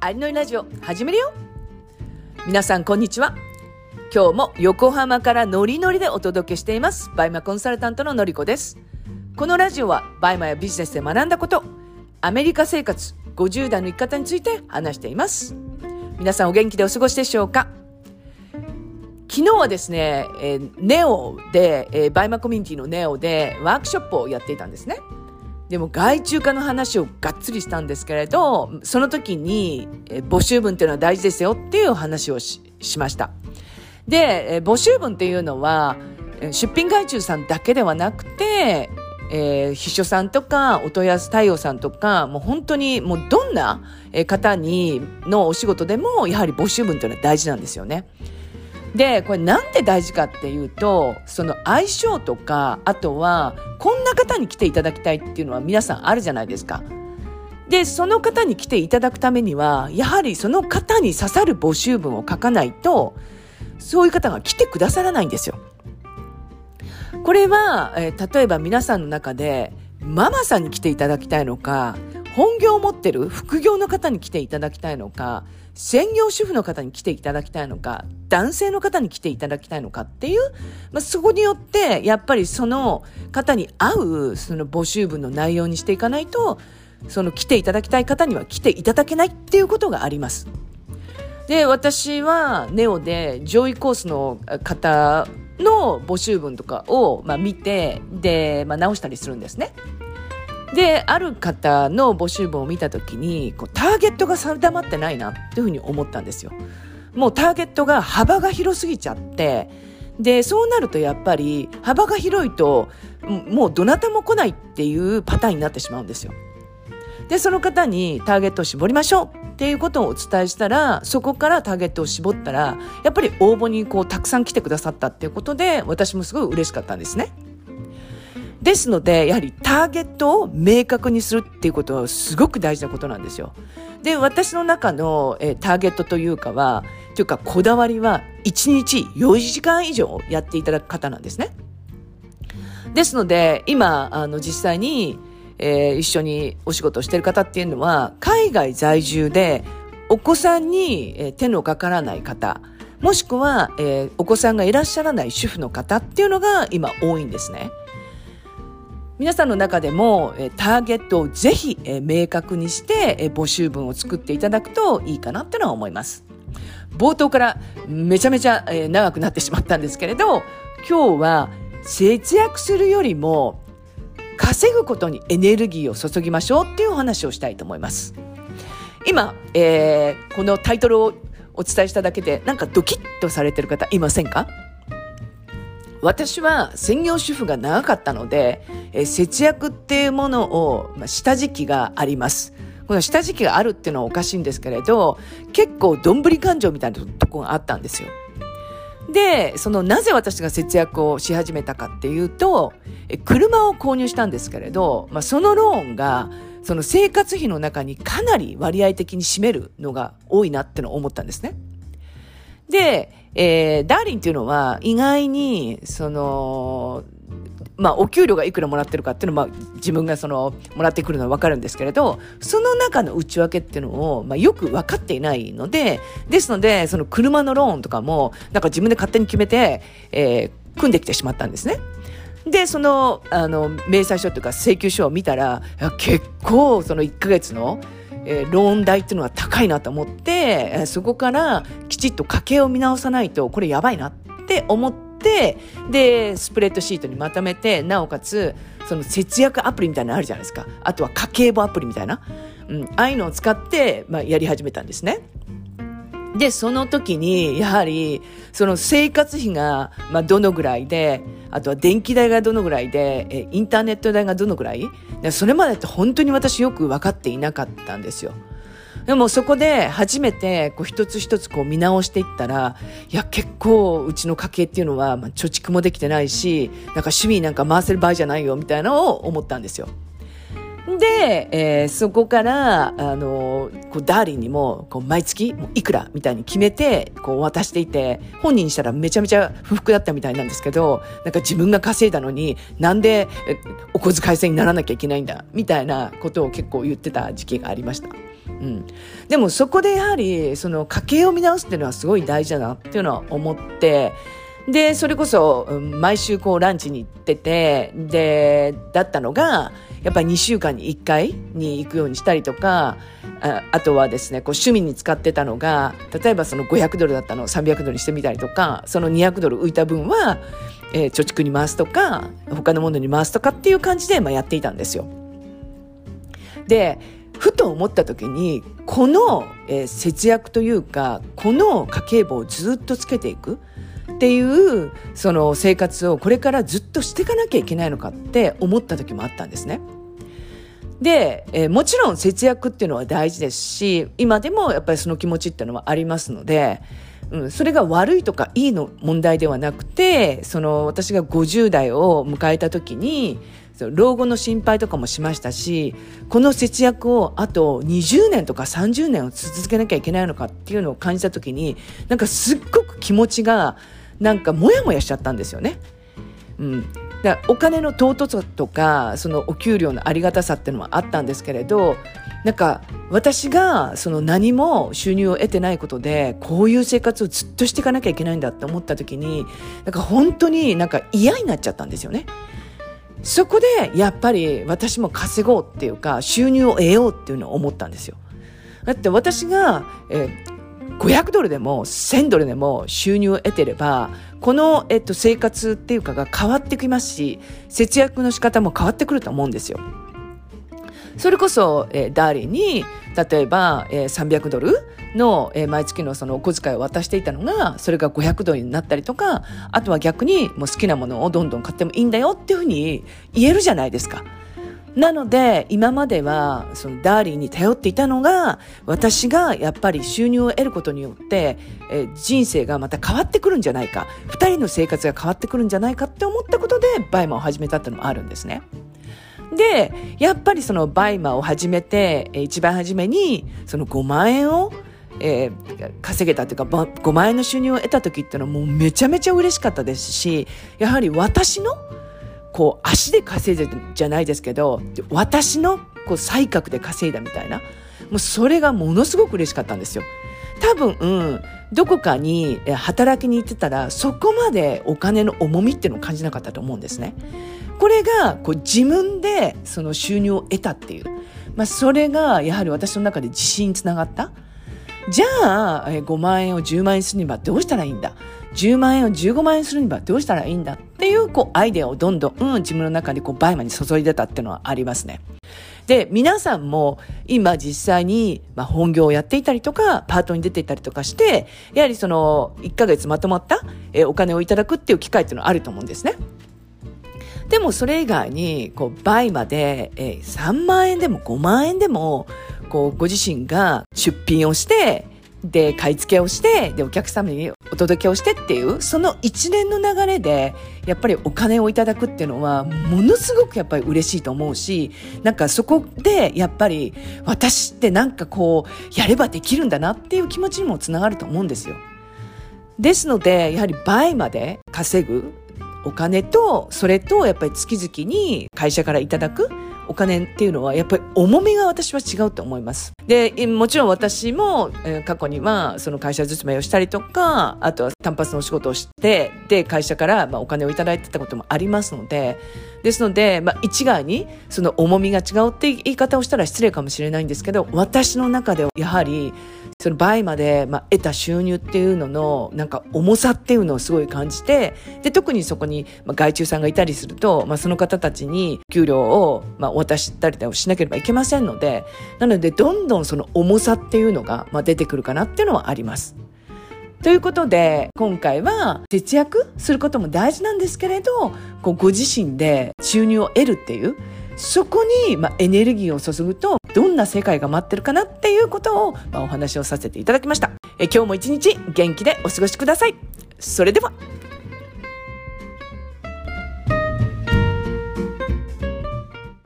アリのりラジオ始めるよ。皆さんこんにちは。今日も横浜からノリノリでお届けしています。バイマコンサルタントののりこです。このラジオはバイマやビジネスで学んだことアメリカ生活50代の生き方について話しています。皆さんお元気でお過ごしでしょうか？昨日はですね、えー、ネオで、えー、バイマコミュニティのネオでワークショップをやっていたんですね。でも外注化の話をがっつりしたんですけれど、その時に、募集文っていうのは大事ですよっていう話をしました。で、募集文っていうのは、出品外注さんだけではなくて、えー、秘書さんとか、お問い合わせ対応さんとか、もう本当にもうどんな方にのお仕事でも、やはり募集文っていうのは大事なんですよね。で、これなんで大事かっていうと、その相性とか、あとは、こんな方に来ていただきたいっていうのは皆さんあるじゃないですか。で、その方に来ていただくためには、やはりその方に刺さる募集文を書かないと、そういう方が来てくださらないんですよ。これは、えー、例えば皆さんの中で、ママさんに来ていただきたいのか、本業を持ってる副業の方に来ていただきたいのか、専業主婦の方に来ていただきたいのか、男性の方に来ていただきたいのかっていう、まあ、そこによって、やっぱりその方に合う、その募集文の内容にしていかないと、その来ていただきたい方には来ていただけないっていうことがあります。で、私はネオで上位コースの方の募集文とかを、まあ、見て、で、まあ、直したりするんですね。で、ある方の募集文を見たときに、こうターゲットが定まってないなっていうふうに思ったんですよ。もうターゲットが幅が広すぎちゃって、で、そうなるとやっぱり幅が広いと、もうどなたも来ないっていうパターンになってしまうんですよ。で、その方にターゲットを絞りましょうっていうことをお伝えしたら、そこからターゲットを絞ったら、やっぱり応募にこうたくさん来てくださったっていうことで、私もすごい嬉しかったんですね。ですので、やはりターゲットを明確にするっていうことはすごく大事なことなんですよ。で、私の中の、えターゲットというかは、というかこだわりは1日4時間以上やっていただく方なんですね。ですので、今、あの、実際に、えー、一緒にお仕事をしている方っていうのは、海外在住で、お子さんに、え手のかからない方、もしくは、えー、お子さんがいらっしゃらない主婦の方っていうのが今多いんですね。皆さんの中でも、えターゲットをぜひ、え明確にして、え募集文を作っていただくといいかなってのは思います。冒頭からめちゃめちゃ、え長くなってしまったんですけれど、今日は節約するよりも稼ぐことにエネルギーを注ぎましょうっていうお話をしたいと思います。今、えー、このタイトルをお伝えしただけでなんかドキッとされてる方いませんか？私は専業主婦が長かったので、え節約っていうものを、まあ、した時期があります。この下時期があるっていうのはおかしいんですけれど、結構どんぶり感情みたいなとこがあったんですよ。で、そのなぜ私が節約をし始めたかっていうと、車を購入したんですけれど、まあ、そのローンが、その生活費の中にかなり割合的に占めるのが多いなっての思ったんですね。で、えー、ダーリンっていうのは意外に、その、まあ、お給料がいくらもらってるかっていうのは、まあ、自分がその、もらってくるのはわかるんですけれど、その中の内訳っていうのを、まあ、よく分かっていないので、ですので、その車のローンとかも、なんか自分で勝手に決めて、えー、組んできてしまったんですね。で、その、あの、明細書というか請求書を見たら、結構、その1ヶ月の、えー、ローン代っていうのは高いなと思って、えー、そこからきちっと家計を見直さないと、これやばいなって思って、で、スプレッドシートにまとめて、なおかつ、その節約アプリみたいなのあるじゃないですか。あとは家計簿アプリみたいな。うん、ああいうのを使って、まあ、やり始めたんですね。で、その時に、やはり、その生活費が、まあ、どのぐらいで、あとは電気代がどのぐらいで、えインターネット代がどのぐらい？でそれまでって本当に私よく分かっていなかったんですよ。でもそこで初めてこう一つ一つこう見直していったら、いや結構うちの家計っていうのは、ま、貯蓄もできてないし、なんか趣味なんか回せる場合じゃないよみたいなのを思ったんですよ。で、えー、そこから、あの、こう、ダーリンにも、こう、毎月、いくらみたいに決めて、こう、渡していて、本人にしたらめちゃめちゃ不服だったみたいなんですけど、なんか自分が稼いだのに、なんで、お小遣い制にならなきゃいけないんだ、みたいなことを結構言ってた時期がありました。うん、でもそこでやはりその家計を見直すっていうのはすごい大事だなっていうのは思ってでそれこそ毎週こうランチに行っててでだったのがやっぱり2週間に1回に行くようにしたりとかああとはですねこう趣味に使ってたのが例えばその500ドルだったのを300ドルにしてみたりとかその200ドル浮いた分は、えー、貯蓄に回すとか他のものに回すとかっていう感じで、まあ、やっていたんですよ。でふと思った時にこの、えー、節約というかこの家計簿をずっとつけていくっていうその生活をこれからずっとしていかなきゃいけないのかって思った時もあったんですね。で、えー、もちろん節約っていうのは大事ですし今でもやっぱりその気持ちっていうのはありますので、うん、それが悪いとかいいの問題ではなくてその私が50代を迎えた時に老後の心配とかもしましたしこの節約をあと20年とか30年を続けなきゃいけないのかっていうのを感じた時になんかすっごく気持ちがなんかモヤモヤしちゃったんですよね。うん、だお金の尊さとかそのお給料のありがたさっていうのはあったんですけれどなんか私がその何も収入を得てないことでこういう生活をずっとしていかなきゃいけないんだって思った時になんか本当になんか嫌になっちゃったんですよね。そこでやっぱり私も稼ごうっていうか収入を得ようっていうのを思ったんですよ。だって私が、えー、500ドルでも1000ドルでも収入を得てればこの、えっと、生活っていうかが変わってきますし節約の仕方も変わってくると思うんですよ。それこそ、えー、ダーリンに例えば、えー、300ドルの、えー、毎月のそのお小遣いを渡していたのがそれが500ドルになったりとかあとは逆にもう好きなものをどんどん買ってもいいんだよっていうふうに言えるじゃないですか。なので今まではそのダーリンに頼っていたのが私がやっぱり収入を得ることによって、えー、人生がまた変わってくるんじゃないか2人の生活が変わってくるんじゃないかって思ったことでバイマを始めたってのもあるんですね。でやっぱりそのバイマを始めて一番初めにその5万円をえー、稼げたというか5万円の収入を得た時っていうのはもうめちゃめちゃ嬉しかったですしやはり私のこう足で稼いでじゃないですけど私のこう才覚で稼いだみたいなもうそれがものすごく嬉しかったんですよ。多分、うん、どこかに働きに行ってたらそこまでお金の重みっていうのを感じなかったと思うんですね。これがこう自分でその収入を得たっていう、まあ、それがやはり私の中で自信につながった。じゃあ、5万円を10万円するにはどうしたらいいんだ？10万円を15万円するにはどうしたらいいんだっていうこうアイデアをどんどん、うん、自分の中にこうバイマに注いでたっていうのはありますね。で、皆さんも今実際に、まあ、本業をやっていたりとか、パートに出ていたりとかして、やはりその1ヶ月まとまった、えお金をいただくっていう機会っていうのはあると思うんですね。でもそれ以外に、こう、倍まで、えー、3万円でも5万円でも、こう、ご自身が出品をして、で、買い付けをして、で、お客様にお届けをしてっていう、その一連の流れで、やっぱりお金をいただくっていうのは、ものすごくやっぱり嬉しいと思うし、なんかそこで、やっぱり、私ってなんかこう、やればできるんだなっていう気持ちにもつながると思うんですよ。ですので、やはり倍まで稼ぐお金と、それとやっぱり月々に会社からいただくお金っていうのはやっぱり重みが私は違うと思います。で、もちろん私も、過去にはその会社勤めをしたりとか、あとは単発のお仕事をして、で、会社からまあお金をいただいてたこともありますので、ですので、まあ一概にその重みが違うって言い方をしたら失礼かもしれないんですけど、私の中ではやはりその倍まで、まあ、得た収入っていうののなんか重さっていうのをすごい感じてで特にそこに、まあ、外注さんがいたりすると、まあ、その方たちに給料を、まあ、渡ししたりしなければいけませんのでなのでどんどんその重さっていうのが、まあ、出てくるかなっていうのはあります。ということで今回は節約することも大事なんですけれどこうご自身で収入を得るっていうそこに、まあ、エネルギーを注ぐとどんな世界が待ってるかなっていうことを、まあ、お話をさせていただきました。え今日も一日元気でお過ごしください。それでは。